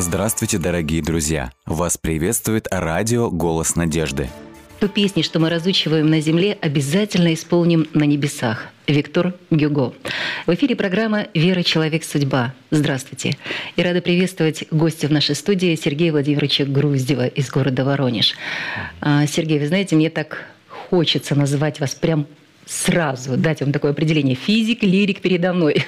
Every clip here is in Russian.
Здравствуйте, дорогие друзья! Вас приветствует радио «Голос надежды». Ту песни, что мы разучиваем на земле, обязательно исполним на небесах. Виктор Гюго. В эфире программа «Вера. Человек. Судьба». Здравствуйте. И рада приветствовать гостя в нашей студии Сергея Владимировича Груздева из города Воронеж. А, Сергей, вы знаете, мне так хочется называть вас прям сразу дать вам такое определение. Физик, лирик передо мной.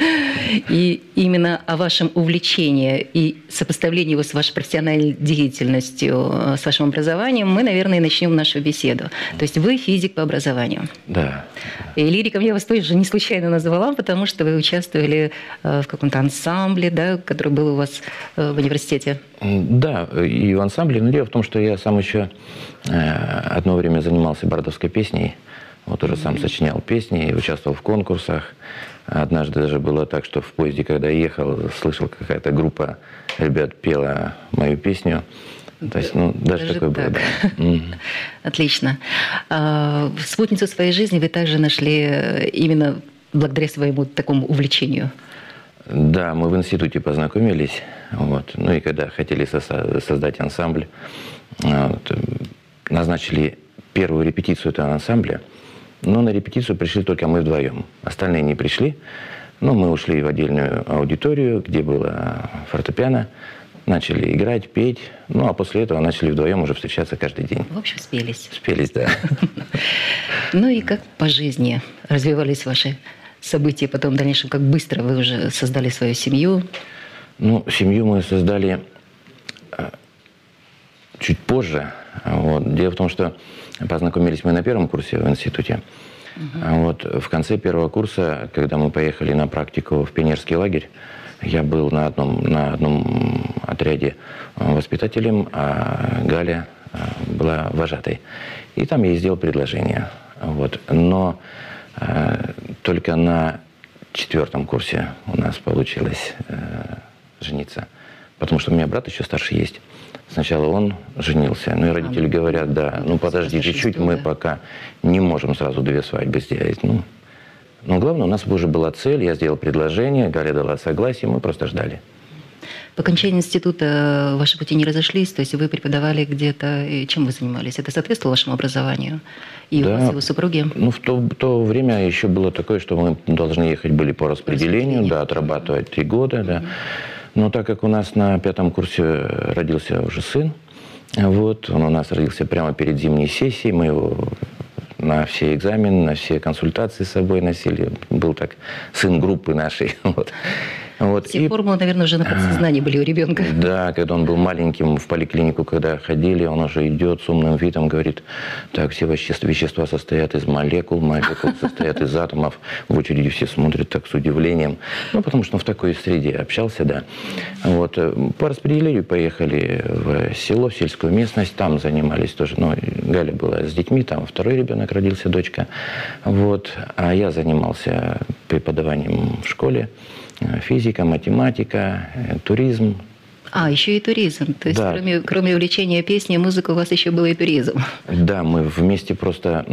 И именно о вашем увлечении и сопоставлении его с вашей профессиональной деятельностью, с вашим образованием мы, наверное, начнем нашу беседу. То есть вы физик по образованию. Да. И лириком я вас тоже не случайно назвала, потому что вы участвовали э, в каком-то ансамбле, да, который был у вас э, в университете. Да, и в ансамбле. Но дело в том, что я сам еще э, одно время занимался бардовской песней. Вот уже сам сочинял песни участвовал в конкурсах. Однажды даже было так, что в поезде, когда я ехал, слышал, какая-то группа ребят пела мою песню. То есть, ну, даже, даже такое так. было. Да. Отлично. А, спутницу своей жизни вы также нашли э, именно благодаря своему такому увлечению. Да, мы в институте познакомились. Вот. Ну и когда хотели создать ансамбль, вот, назначили первую репетицию этого ансамбля – но на репетицию пришли только мы вдвоем. Остальные не пришли. Но мы ушли в отдельную аудиторию, где было фортепиано, начали играть, петь. Ну, а после этого начали вдвоем уже встречаться каждый день. В общем, спелись. Спелись, да. Ну и как по жизни развивались ваши события потом в дальнейшем? Как быстро вы уже создали свою семью? Ну, семью мы создали э, чуть позже. Вот. Дело в том, что Познакомились мы на первом курсе в институте. Угу. Вот в конце первого курса, когда мы поехали на практику в пионерский лагерь, я был на одном, на одном отряде воспитателем, а Галя а, была вожатой. И там я ей сделал предложение. Вот. Но э, только на четвертом курсе у нас получилось э, жениться. Потому что у меня брат еще старше есть. Сначала он женился. Ну и родители говорят, да, ну подожди чуть-чуть, мы пока не можем сразу две свадьбы сделать. Ну, но главное, у нас уже была цель, я сделал предложение, Галя дала согласие, мы просто ждали. По окончании института ваши пути не разошлись, то есть вы преподавали где-то, и чем вы занимались? Это соответствовало вашему образованию? И да. у вас, и у супруги? Ну, в то, в то время еще было такое, что мы должны ехать были по распределению, да, отрабатывать три года, да. Но так как у нас на пятом курсе родился уже сын, вот, он у нас родился прямо перед зимней сессией, мы его на все экзамены, на все консультации с собой носили. Был так сын группы нашей. Вот. Вот. Все и, формулы, наверное, уже на подсознании были у ребенка. Да, когда он был маленьким в поликлинику, когда ходили, он уже идет с умным видом, говорит, так, все вещества, состоят из молекул, молекул состоят из атомов. В очереди все смотрят так с удивлением. Ну, потому что он в такой среде общался, да. Вот. По распределению поехали в село, в сельскую местность, там занимались тоже. Ну, Галя была с детьми, там второй ребенок родился, дочка. Вот. А я занимался преподаванием в школе. Э, физика, математика, э, туризм. А, еще и туризм. То есть, да. кроме, кроме увлечения песней, музыкой, у вас еще был и туризм. Да, мы вместе просто,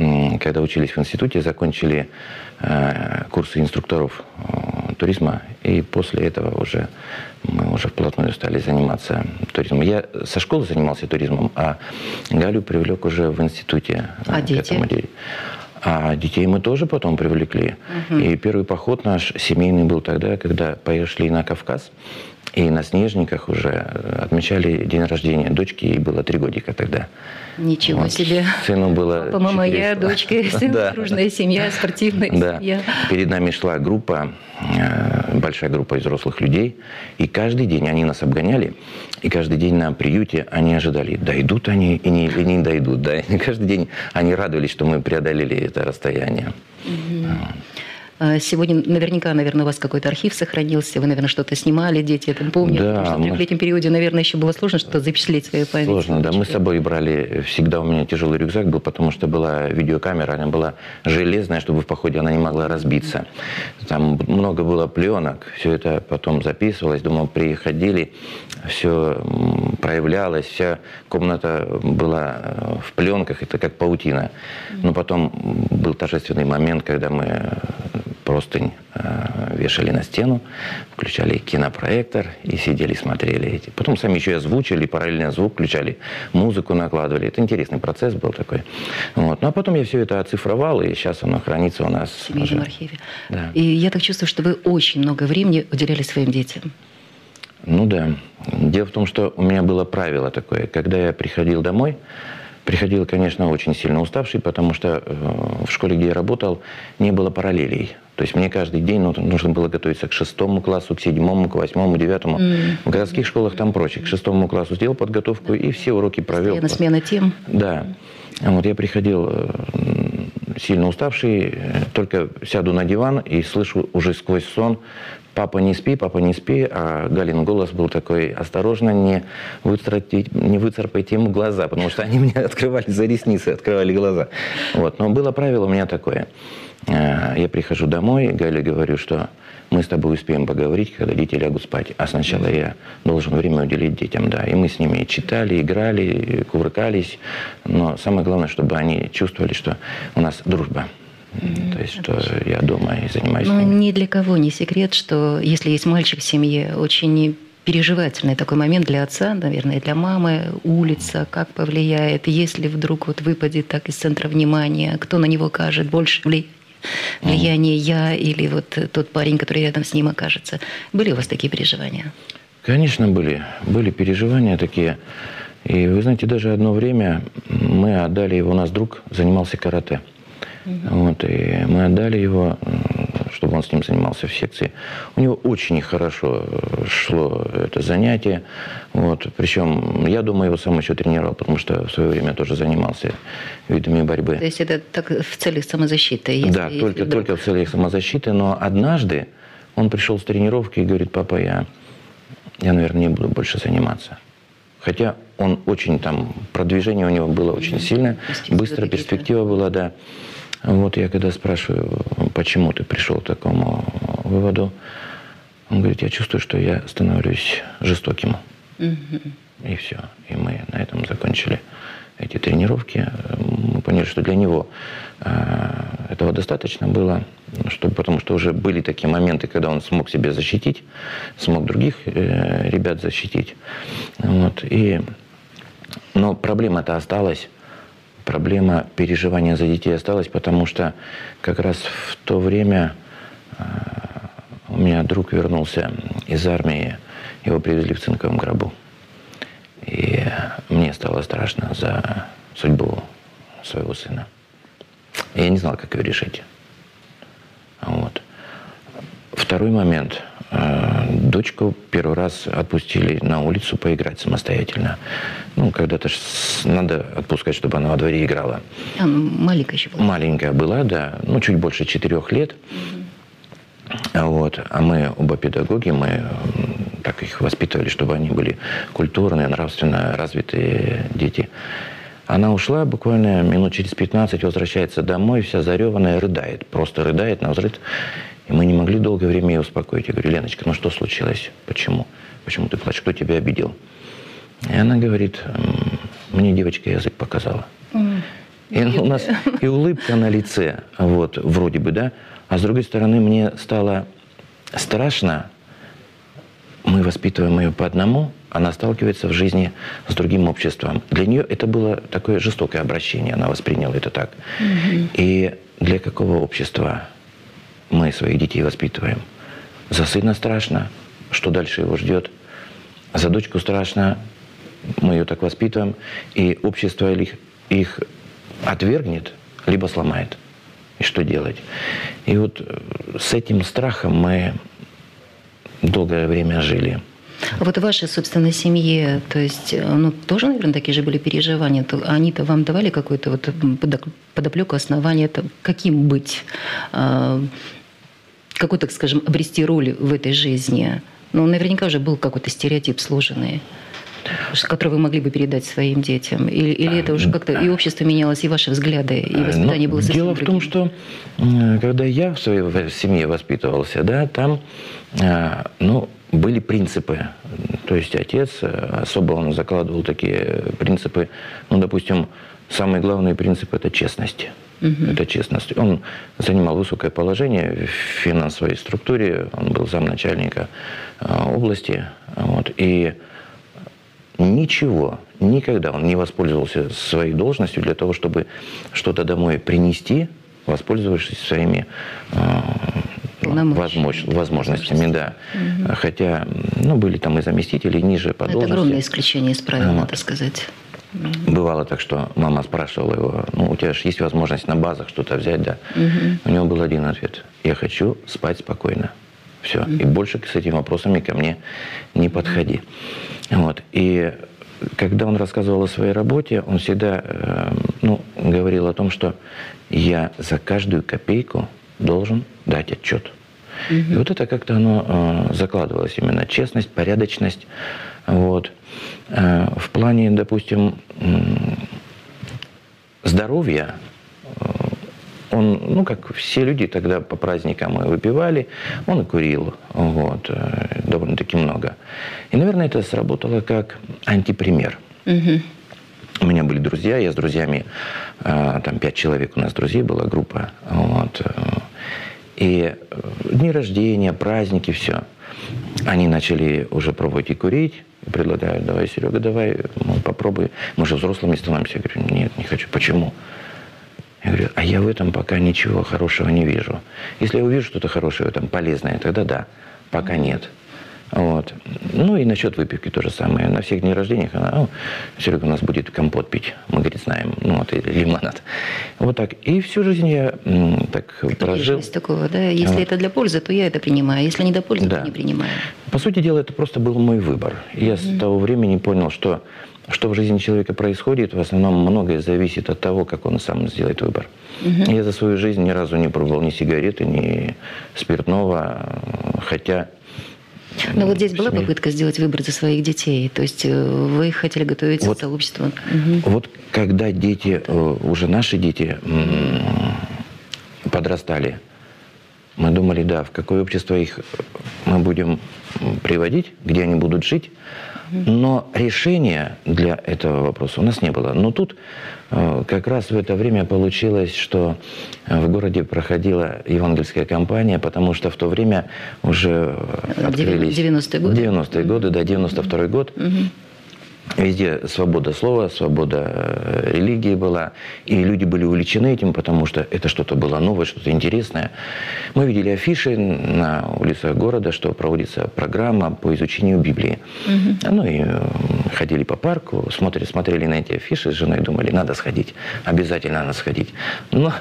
когда учились в институте, закончили э, курсы инструкторов туризма, и после этого уже мы уже вплотную стали заниматься туризмом. Я со школы занимался туризмом, а Галю привлек уже в институте. А дети? Этому. А детей мы тоже потом привлекли. Угу. И первый поход наш семейный был тогда, когда пошли на Кавказ. И на Снежниках уже отмечали день рождения дочки, ей было три годика тогда. Ничего вот. себе. Сыну было Папа, мама, я, дочка, сын, да. дружная семья, спортивная да. семья. Перед нами шла группа, э, большая группа взрослых людей, и каждый день они нас обгоняли, и каждый день на приюте они ожидали, дойдут они и не, или не дойдут. Да? И каждый день они радовались, что мы преодолели это расстояние. Угу. А, сегодня наверняка, наверное, у вас какой-то архив сохранился, вы, наверное, что-то снимали, дети это помнят, да, потому что мы... в трехлетнем периоде, наверное, еще было сложно что-то запечатлеть свою память. Сложно, да. Мы с собой брали, всегда у меня тяжелый рюкзак был, потому что была видеокамера, она была железная, чтобы в походе она не могла разбиться. Там много было пленок, все это потом записывалось, думал, приходили, все проявлялось, вся комната была э, в пленках, это как паутина. Но потом был торжественный момент, когда мы простынь э, вешали на стену, включали кинопроектор и сидели, смотрели эти. Потом сами еще и озвучили, параллельно звук включали, музыку накладывали. Это интересный процесс был такой. Вот. Ну а потом я все это оцифровал, и сейчас оно хранится у нас. В семейном уже. архиве. Да. И я так чувствую, что вы очень много времени уделяли своим детям. Ну да. Дело в том, что у меня было правило такое. Когда я приходил домой, приходил, конечно, очень сильно уставший, потому что э, в школе, где я работал, не было параллелей. То есть мне каждый день ну, нужно было готовиться к шестому классу, к седьмому, к восьмому, девятому. Mm. В городских школах там проще. К шестому классу сделал подготовку и все уроки провел. На смена тем. Да. Вот я приходил э, сильно уставший, только сяду на диван и слышу уже сквозь сон «Папа, не спи, папа, не спи», а Галин голос был такой «Осторожно, не, выцарапайте, не выцарапайте ему глаза», потому что они мне открывали за ресницы, открывали глаза. Вот. Но было правило у меня такое. Э, я прихожу домой, Гале говорю, что мы с тобой успеем поговорить, когда дети лягут спать. А сначала я должен время уделить детям, да. И мы с ними читали, играли, кувыркались. Но самое главное, чтобы они чувствовали, что у нас дружба. То есть, что я дома и занимаюсь. Ну, ни для кого не секрет, что если есть мальчик в семье, очень переживательный такой момент для отца, наверное, для мамы, улица, как повлияет, если вдруг вот выпадет так из центра внимания, кто на него окажет больше влияние я или вот тот парень, который рядом с ним окажется. Были у вас такие переживания? Конечно, были. Были переживания такие. И вы знаете, даже одно время мы отдали его, у нас друг занимался карате. Угу. Вот, и мы отдали его, чтобы он с ним занимался в секции. У него очень хорошо э, шло это занятие. Вот, причем я думаю, его сам еще тренировал, потому что в свое время тоже занимался видами борьбы. То есть это так в целях самозащиты? Если, да, если только, вдруг... только в целях самозащиты. Но однажды он пришел с тренировки и говорит, папа, я, я, наверное, не буду больше заниматься. Хотя он очень там, продвижение у него было очень сильное, быстро перспектива была, да. Вот я когда спрашиваю, почему ты пришел к такому выводу, он говорит, я чувствую, что я становлюсь жестоким. Угу. И все. И мы на этом закончили эти тренировки. Мы поняли, что для него э, этого достаточно было, чтобы, потому что уже были такие моменты, когда он смог себя защитить, смог других э, ребят защитить. Вот. И, но проблема-то осталась проблема переживания за детей осталась, потому что как раз в то время э, у меня друг вернулся из армии, его привезли в цинковом гробу. И мне стало страшно за судьбу своего сына. Я не знал, как ее решить. Вот. Второй момент – а, дочку первый раз отпустили на улицу поиграть самостоятельно. Ну, когда-то надо отпускать, чтобы она во дворе играла. А, маленькая еще была? Маленькая была, да. Ну, чуть больше четырех лет. Угу. Вот. А мы оба педагоги, мы так их воспитывали, чтобы они были культурные, нравственно развитые дети. Она ушла буквально минут через 15, возвращается домой, вся зареванная, рыдает. Просто рыдает на взрыв. И мы не могли долгое время ее успокоить. Я говорю, Леночка, ну что случилось? Почему? Почему ты плачешь? Кто тебя обидел? И она говорит, мне девочка язык показала. Mm. И у нас и улыбка на лице, вот, вроде бы, да. А с другой стороны, мне стало страшно. Мы воспитываем ее по одному, она сталкивается в жизни с другим обществом. Для нее это было такое жестокое обращение, она восприняла это так. Mm-hmm. И для какого общества мы своих детей воспитываем. За сына страшно, что дальше его ждет. За дочку страшно, мы ее так воспитываем, и общество их, их отвергнет, либо сломает. И что делать? И вот э, с этим страхом мы долгое время жили. А вот в вашей собственной семье, то есть, э, ну, тоже, наверное, такие же были переживания. Они-то вам давали какую-то вот подоплеку, основания, каким быть? А, какой, так скажем, обрести роль в этой жизни? Ну, наверняка уже был какой-то стереотип сложенный который вы могли бы передать своим детям? Или, или это уже как-то и общество менялось, и ваши взгляды, и э, воспитание Но было совсем Дело другим? в том, что когда я в своей семье воспитывался, да, там э, ну, были принципы. То есть отец э, особо он закладывал такие принципы, ну, допустим, самый главный принцип – это честность. Угу. Это честность. Он занимал высокое положение в финансовой структуре, он был замначальника э, области. Вот, и ничего, никогда он не воспользовался своей должностью для того, чтобы что-то домой принести, воспользовавшись своими э, возможно, возможностями, да. Угу. Хотя, ну, были там и заместители ниже по Это должности. огромное исключение из правил, вот. надо сказать. Бывало так, что мама спрашивала его, ну, у тебя же есть возможность на базах что-то взять, да? Угу. У него был один ответ. Я хочу спать спокойно. Все. Угу. И больше с этими вопросами ко мне не подходи. Вот. И когда он рассказывал о своей работе, он всегда э, ну, говорил о том, что я за каждую копейку должен дать отчет. Угу. И вот это как-то оно э, закладывалось именно честность, порядочность. Вот. Э, в плане, допустим, здоровья, э, он, ну, как все люди тогда по праздникам выпивали, он и курил, вот, э, довольно-таки много. И, наверное, это сработало как антипример. Угу. У меня были друзья, я с друзьями, там пять человек у нас друзей была группа, вот, и дни рождения, праздники, все. Они начали уже пробовать и курить, предлагают, давай, Серега, давай, ну, попробуй. Мы же взрослыми становимся. Я говорю, нет, не хочу. Почему? Я говорю, а я в этом пока ничего хорошего не вижу. Если я увижу что-то хорошее в этом, полезное, тогда да, пока нет. Вот. Ну и насчет выпивки то же самое. На всех дней рождения она, «А, Серега у нас будет компот пить. Мы, говорит, знаем. Ну вот, или лимонад. Вот так. И всю жизнь я м, так Кто прожил. такого, да? Если вот. это для пользы, то я это принимаю. Если не для пользы, да. то не принимаю. По сути дела, это просто был мой выбор. Я mm-hmm. с того времени понял, что что в жизни человека происходит, в основном многое зависит от того, как он сам сделает выбор. Угу. Я за свою жизнь ни разу не пробовал ни сигареты, ни спиртного, хотя но вот здесь была попытка сделать выбор за своих детей. То есть э, вы хотели готовить вот, сообщество. Угу. Вот когда дети, э, уже наши дети подрастали, мы думали, да, в какое общество их мы будем приводить, где они будут жить. Но решения для этого вопроса у нас не было. Но тут э, как раз в это время получилось, что э, в городе проходила евангельская кампания, потому что в то время уже открылись... 90-е годы? 90-е годы, да, 92-й год. Угу. Везде свобода слова, свобода э, религии была. И люди были увлечены этим, потому что это что-то было новое, что-то интересное. Мы видели афиши на улицах города, что проводится программа по изучению Библии. Угу. Ну и ходили по парку, смотрели, смотрели на эти афиши с женой, думали, надо сходить, обязательно надо сходить. Но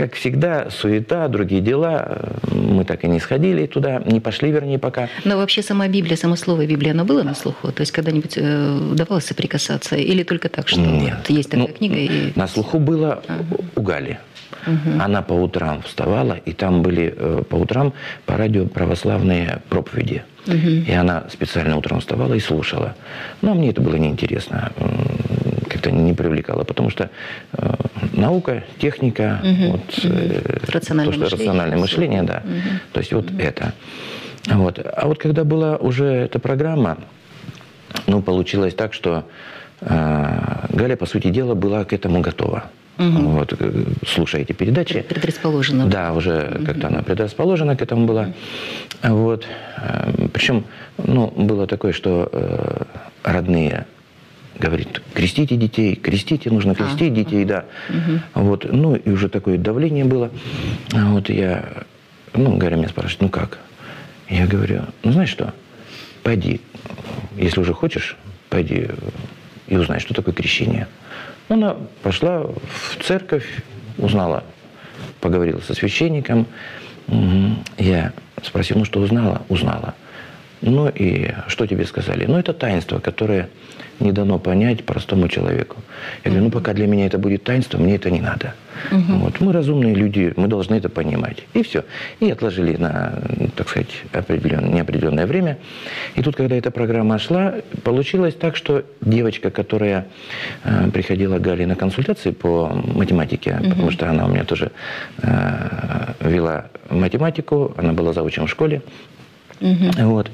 как всегда, суета, другие дела. Мы так и не сходили туда, не пошли, вернее, пока. Но вообще сама Библия, само слово Библия, оно было на слуху? То есть когда-нибудь э, удавалось соприкасаться? Или только так, что Нет. Вот есть такая ну, книга? И... На слуху было ага. у Гали. Угу. Она по утрам вставала, и там были э, по утрам по радио православные проповеди. Угу. И она специально утром вставала и слушала. Но мне это было неинтересно как-то не привлекало, потому что э, наука, техника, угу, вот, угу. Рациональное то, что мышление, рациональное мышление, да. Угу. То есть вот угу. это. Вот. А вот когда была уже эта программа, ну, получилось так, что э, Галя, по сути дела, была к этому готова. Угу. Вот, э, слушая эти передачи. Предрасположена. Да, уже угу. как-то она предрасположена к этому была. Угу. Вот. Э, Причем, ну, было такое, что э, родные говорит, крестите детей, крестите, нужно крестить а, детей, да. Угу. Вот, ну, и уже такое давление было. А вот я, ну, Гарри меня спрашивает, ну как? Я говорю, ну, знаешь что, пойди, если уже хочешь, пойди и узнай, что такое крещение. Она пошла в церковь, узнала, поговорила со священником. Я спросил, ну что узнала? Узнала. Ну и что тебе сказали? Ну это таинство, которое не дано понять простому человеку. Я говорю, ну пока для меня это будет таинство, мне это не надо. Угу. Вот. Мы разумные люди, мы должны это понимать. И все. И отложили на, так сказать, определенное, неопределенное время. И тут, когда эта программа шла, получилось так, что девочка, которая э, приходила к Гале на консультации по математике, угу. потому что она у меня тоже э, вела математику, она была заучем в школе. Угу. Вот.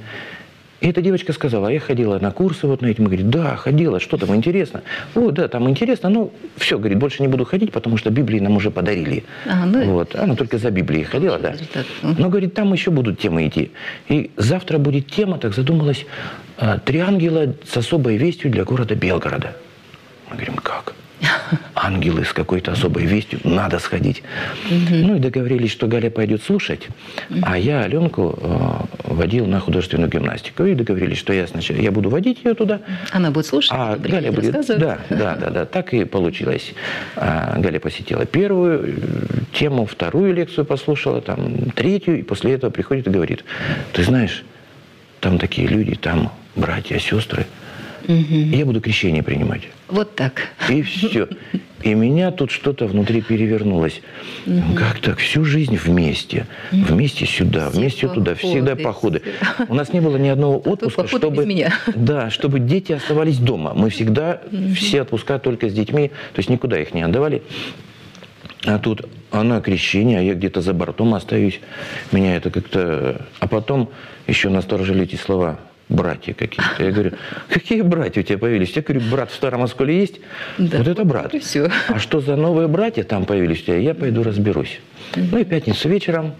И эта девочка сказала, а я ходила на курсы вот на эти. Мы говорим, да, ходила, что там интересно. О, да, там интересно, ну, все, говорит, больше не буду ходить, потому что Библии нам уже подарили. А, ну, вот. Она только за Библией ходила, да. Но, говорит, там еще будут темы идти. И завтра будет тема, так задумалась, а, «Три ангела с особой вестью для города Белгорода». Мы говорим, как? Ангелы с какой-то особой вестью, надо сходить. Угу. Ну и договорились, что Галя пойдет слушать, угу. а я Аленку э, водил на художественную гимнастику. И договорились, что я сначала я буду водить ее туда. Она будет слушать, а Галя будет. Да, да, да, да. Так и получилось. А, Галя посетила первую э, тему, вторую лекцию послушала, там третью, и после этого приходит и говорит: Ты знаешь, там такие люди, там братья, сестры. Угу. Я буду крещение принимать. Вот так. И все. И меня тут что-то внутри перевернулось. Угу. Как так? Всю жизнь вместе. Вместе сюда, Все вместе походы. туда. Всегда походы. У нас не было ни одного отпуска, чтобы, меня. Да, чтобы дети оставались дома. Мы всегда угу. все отпуска только с детьми. То есть никуда их не отдавали. А тут она крещение, а я где-то за бортом остаюсь. Меня это как-то... А потом еще насторожили эти слова братья какие-то. Я говорю, какие братья у тебя появились? Я говорю, брат в Старом Осколе есть? Да, вот это брат. И все. А что за новые братья там появились у тебя? Я пойду разберусь. Ну и пятницу вечером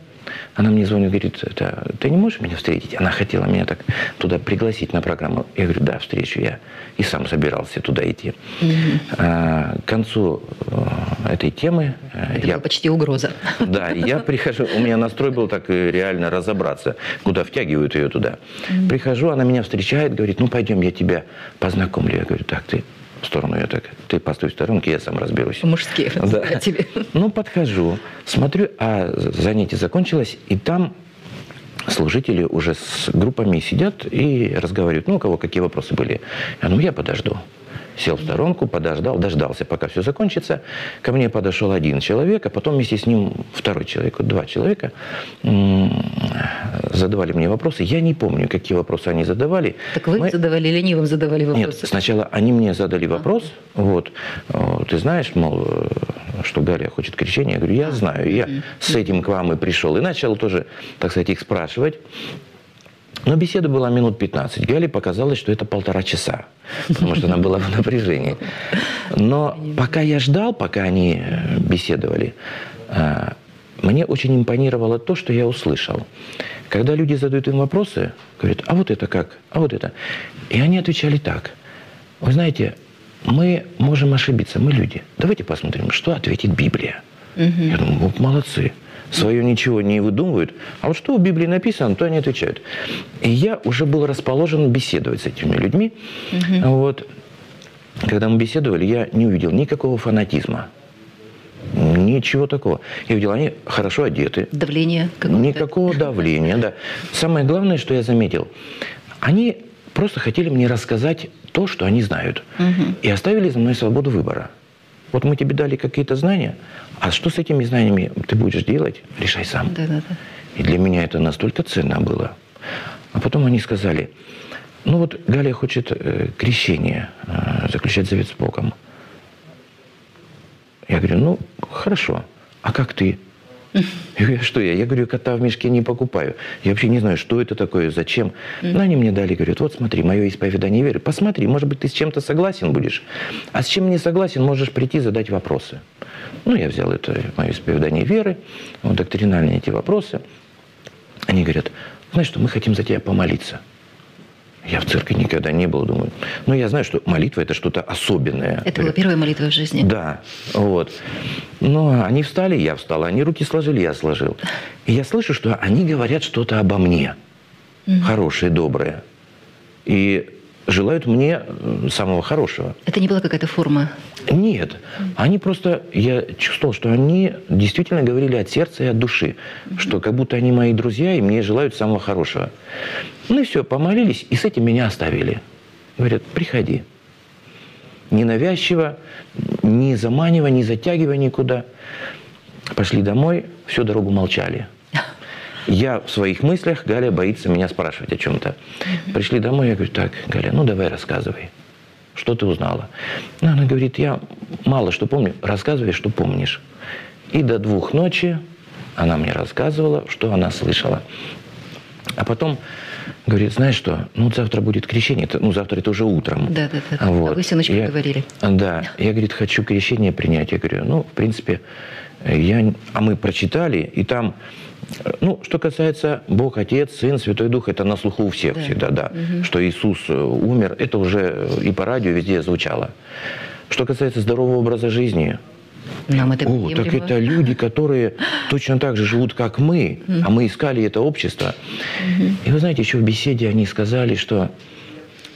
она мне звонит, говорит, это, ты не можешь меня встретить? Она хотела меня так туда пригласить на программу. Я говорю, да, встречу я. И сам собирался туда идти. Угу. А, к концу э, этой темы... Э, это я, почти угроза. Да, я прихожу, у меня настрой был так э, реально разобраться, куда втягивают ее туда. Угу. Прихожу, она меня встречает, говорит, ну пойдем, я тебя познакомлю. Я говорю, так, ты в сторону ее так. Ты постой в сторонке, я сам разберусь. Мужские да. тебе. Ну, подхожу, смотрю, а занятие закончилось, и там служители уже с группами сидят и разговаривают. Ну, у кого какие вопросы были. Я ну, я подожду сел в сторонку, подождал, дождался, пока все закончится. Ко мне подошел один человек, а потом вместе с ним второй человек, вот два человека задавали мне вопросы. Я не помню, какие вопросы они задавали. Так вы Мы... задавали или они вам задавали вопросы? Нет, сначала они мне задали вопрос. А. Вот, ты знаешь, мол, что Галя хочет крещения? Я говорю, я знаю, я с этим к вам и пришел. И начал тоже, так сказать, их спрашивать. Но беседа была минут 15. Гале показалось, что это полтора часа, потому что она была в напряжении. Но пока я ждал, пока они э, беседовали, э, мне очень импонировало то, что я услышал. Когда люди задают им вопросы, говорят, а вот это как, а вот это. И они отвечали так. Вы знаете, мы можем ошибиться, мы люди. Давайте посмотрим, что ответит Библия. Угу. Я думаю, вот молодцы свое ничего не выдумывают. А вот что в Библии написано, то они отвечают. И я уже был расположен беседовать с этими людьми. Угу. Вот. Когда мы беседовали, я не увидел никакого фанатизма. Ничего такого. Я видел, они хорошо одеты. Давление какое-то. Никакого давления, да. Самое главное, что я заметил, они просто хотели мне рассказать то, что они знают. Угу. И оставили за мной свободу выбора. Вот мы тебе дали какие-то знания, а что с этими знаниями ты будешь делать, решай сам. Да, да, да. И для меня это настолько ценно было. А потом они сказали, ну вот Галя хочет э, крещение, э, заключать завет с Богом. Я говорю, ну хорошо, а как ты? Я говорю, что я? Я говорю, кота в мешке не покупаю. Я вообще не знаю, что это такое, зачем. Но они мне дали, говорят, вот смотри, мое исповедание веры. Посмотри, может быть, ты с чем-то согласен будешь. А с чем не согласен, можешь прийти задать вопросы. Ну, я взял это мое исповедание веры, вот, доктринальные эти вопросы. Они говорят, знаешь что, мы хотим за тебя помолиться. Я в церкви никогда не был, думаю. Но я знаю, что молитва – это что-то особенное. Это была первая молитва в жизни? Да. Вот. Но они встали, я встал. Они руки сложили, я сложил. И я слышу, что они говорят что-то обо мне. Угу. Хорошее, доброе. И желают мне самого хорошего. Это не была какая-то форма? Нет. Они просто, я чувствовал, что они действительно говорили от сердца и от души. Mm-hmm. Что как будто они мои друзья и мне желают самого хорошего. Ну и все, помолились, и с этим меня оставили. Говорят, приходи. Ненавязчиво, не заманивая, не затягивая никуда. Пошли домой, всю дорогу молчали. Я в своих мыслях, Галя боится меня спрашивать о чем-то. Пришли домой, я говорю, так, Галя, ну давай рассказывай. Что ты узнала? Ну, она говорит, я мало что помню. Рассказывай, что помнишь. И до двух ночи она мне рассказывала, что она слышала. А потом говорит, знаешь что, ну завтра будет крещение, ну завтра это уже утром. Да, да, да. Вот. А вы всю ночь я, говорили. Да, я, говорит, хочу крещение принять. Я говорю, ну, в принципе, я, а мы прочитали, и там, ну, что касается Бог, Отец, Сын, Святой Дух, это на слуху у всех да. всегда, да. Угу. Что Иисус э, умер, это уже и по радио везде звучало. Что касается здорового образа жизни, нам это О, так это люди, которые точно так же живут, как мы, mm а мы искали это общество. mm И вы знаете, еще в беседе они сказали, что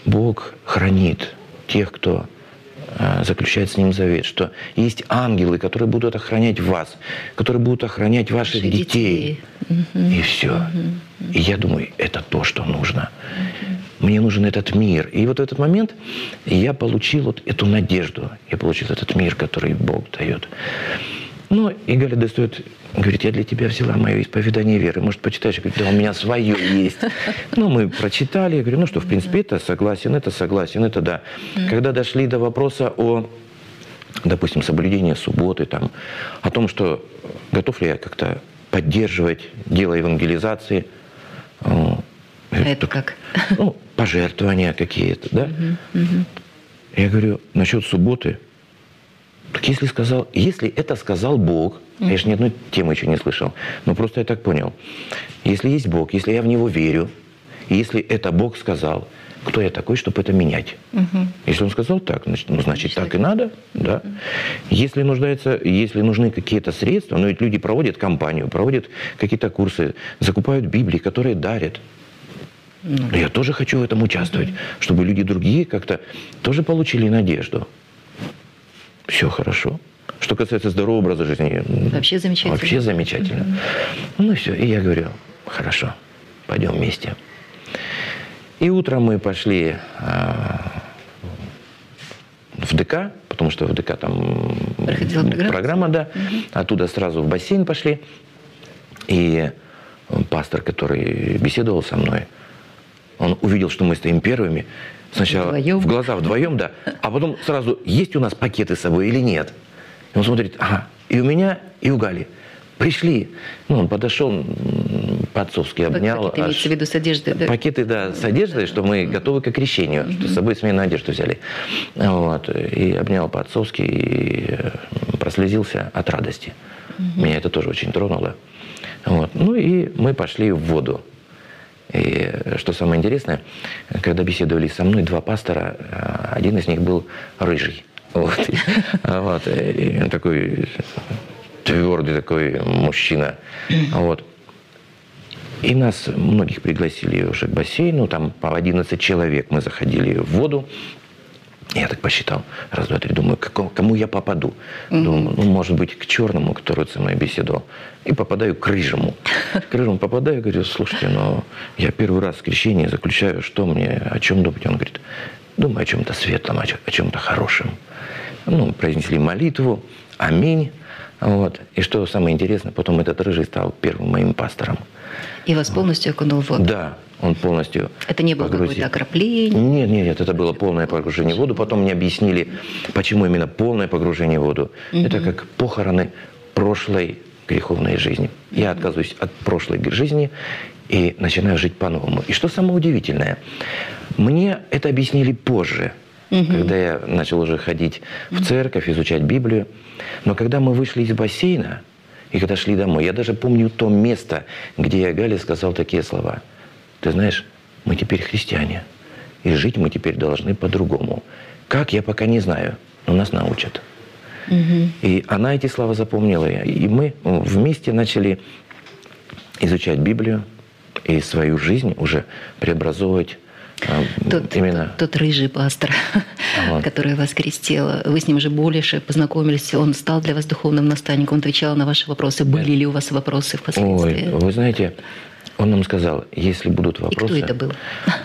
Бог хранит тех, кто заключает с ним завет, что есть ангелы, которые будут охранять вас, которые будут охранять ваших Ваши детей. детей. И все. Угу. И я думаю, это то, что нужно. Угу. Мне нужен этот мир. И вот в этот момент я получил вот эту надежду. Я получил этот мир, который Бог дает. Ну, и Галя достает, говорит, я для тебя взяла мое исповедание веры. Может, почитаешь? Я говорю, да, у меня свое есть. Ну, мы прочитали. Я говорю, ну что, в принципе, это согласен, это согласен, это да. Когда дошли до вопроса о, допустим, соблюдении субботы, там, о том, что готов ли я как-то поддерживать дело евангелизации. А это как? Ну, пожертвования какие-то, да? Я говорю, насчет субботы – так если сказал, если это сказал Бог, я же ни одной темы еще не слышал, но просто я так понял. Если есть Бог, если я в Него верю, если это Бог сказал, кто я такой, чтобы это менять? Угу. Если он сказал так, значит, ну, значит так и надо. Да? Угу. Если, нуждается, если нужны какие-то средства, но ведь люди проводят кампанию, проводят какие-то курсы, закупают Библии, которые дарят. Ну, я тоже хочу в этом участвовать, угу. чтобы люди другие как-то тоже получили надежду все хорошо. Что касается здорового образа жизни, вообще замечательно. Вообще замечательно. Mm-hmm. Ну все, и я говорю, хорошо, пойдем вместе. И утром мы пошли а, в ДК, потому что в ДК там программа, да. Угу. Оттуда сразу в бассейн пошли. И пастор, который беседовал со мной, он увидел, что мы стоим первыми, Сначала вдвоем. в глаза вдвоем, да. А потом сразу, есть у нас пакеты с собой или нет. И он смотрит, ага, и у меня, и у Гали. Пришли. Ну, он подошел, по-отцовски обнял. Пакеты имеется в виду с одеждой, да? Пакеты, да, с одеждой, что мы готовы к окрещению, mm-hmm. что с собой сменную одежду взяли. Вот. И обнял по-отцовски и э, прослезился от радости. Меня это тоже очень тронуло. Вот. Ну и мы пошли в воду. И что самое интересное, когда беседовали со мной два пастора, э, один из них был рыжий. Вот. вот. И он такой твердый такой мужчина. Вот. И нас многих пригласили уже к бассейну, там по 11 человек мы заходили в воду, я так посчитал. Раз, два, три. Думаю, к кому я попаду? Угу. Думаю, ну, может быть, к черному, который со мной беседовал. И попадаю к рыжему. К рыжему попадаю, говорю, слушайте, но я первый раз в крещении заключаю, что мне, о чем думать? Он говорит, думаю о чем-то светлом, о чем-то хорошем. Ну, произнесли молитву, аминь. Вот. И что самое интересное, потом этот рыжий стал первым моим пастором. И вас полностью окунул в воду? Да, он полностью Это не было какое-то окропление? Нет, нет, нет, это было полное погружение в воду. Потом мне объяснили, почему именно полное погружение в воду. Угу. Это как похороны прошлой греховной жизни. Я отказываюсь от прошлой жизни и начинаю жить по-новому. И что самое удивительное, мне это объяснили позже, угу. когда я начал уже ходить в церковь, изучать Библию. Но когда мы вышли из бассейна, и когда шли домой, я даже помню то место, где я Гале сказал такие слова. Ты знаешь, мы теперь христиане, и жить мы теперь должны по-другому. Как, я пока не знаю, но нас научат. Угу. И она эти слова запомнила. И мы вместе начали изучать Библию и свою жизнь уже преобразовывать тот, именно... тот, тот рыжий пастор, вот. который вас крестил, вы с ним же больше познакомились, он стал для вас духовным наставником, он отвечал на ваши вопросы. Были ли у вас вопросы впоследствии? Ой, вы знаете, он нам сказал, если будут вопросы... И кто это был?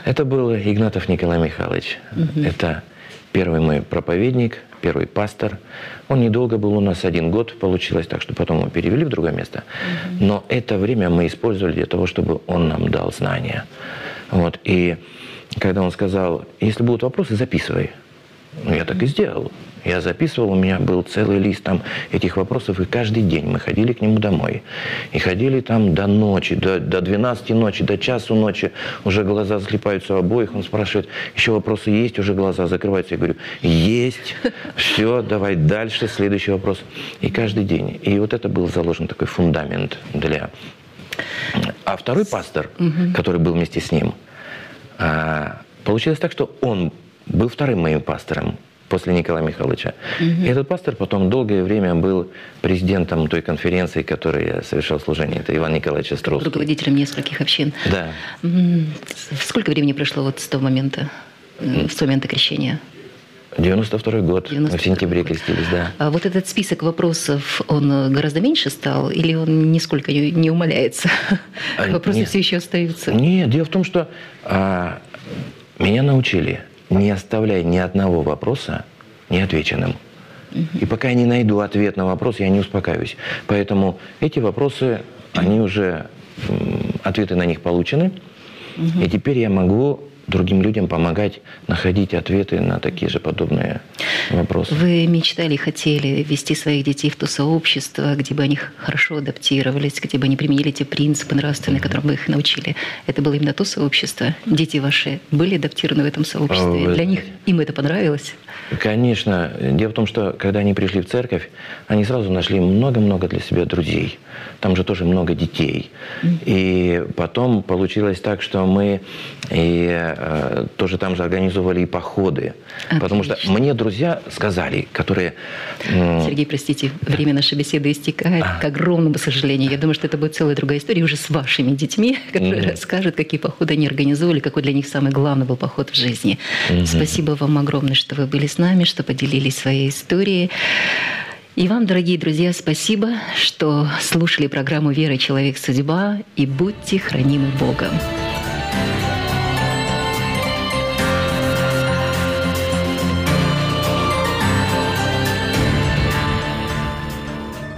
Это был Игнатов Николай Михайлович. Угу. Это первый мой проповедник, первый пастор. Он недолго был у нас, один год получилось, так что потом мы перевели в другое место. Угу. Но это время мы использовали для того, чтобы он нам дал знания. Вот. И когда он сказал, если будут вопросы, записывай. Ну, я так и сделал. Я записывал, у меня был целый лист там этих вопросов, и каждый день мы ходили к нему домой. И ходили там до ночи, до, до 12 ночи, до часу ночи. Уже глаза слепаются у обоих. Он спрашивает, еще вопросы есть? Уже глаза закрываются. Я говорю, есть. Все, давай дальше, следующий вопрос. И каждый день. И вот это был заложен такой фундамент для... А второй пастор, угу. который был вместе с ним, получилось так, что он был вторым моим пастором после Николая Михайловича. Угу. И этот пастор потом долгое время был президентом той конференции, которой я совершал служение. Это Иван Николаевич Островский. Руководителем нескольких общин. Да. Сколько времени прошло вот с того момента, э, с момента крещения? 92 год. 92 в сентябре год. крестились, да. А вот этот список вопросов, он э, гораздо меньше стал или он нисколько не умаляется? А, Вопросы нет. все еще остаются? Нет, дело в том, что а, меня научили – не оставляй ни одного вопроса неотвеченным. И пока я не найду ответ на вопрос, я не успокаиваюсь. Поэтому эти вопросы, они уже, ответы на них получены. И теперь я могу другим людям помогать находить ответы на такие же подобные вопросы. Вы мечтали, хотели ввести своих детей в то сообщество, где бы они хорошо адаптировались, где бы они применили те принципы нравственные, которым вы их научили. Это было именно то сообщество. Дети ваши были адаптированы в этом сообществе. Для них им это понравилось? Конечно. Дело в том, что когда они пришли в церковь, они сразу нашли много-много для себя друзей. Там же тоже много детей. И потом получилось так, что мы и э, тоже там же организовывали и походы. Отлично. Потому что мне друзья сказали, которые... Сергей, простите, время нашей беседы истекает, а. к огромному сожалению. Я думаю, что это будет целая другая история уже с вашими детьми, которые mm расскажут, какие походы они организовывали, какой для них самый главный был поход в жизни. mm Спасибо вам огромное, что вы были с нами, что поделились своей историей. И вам, дорогие друзья, спасибо, что слушали программу «Вера. Человек. Судьба» и будьте хранимы Богом.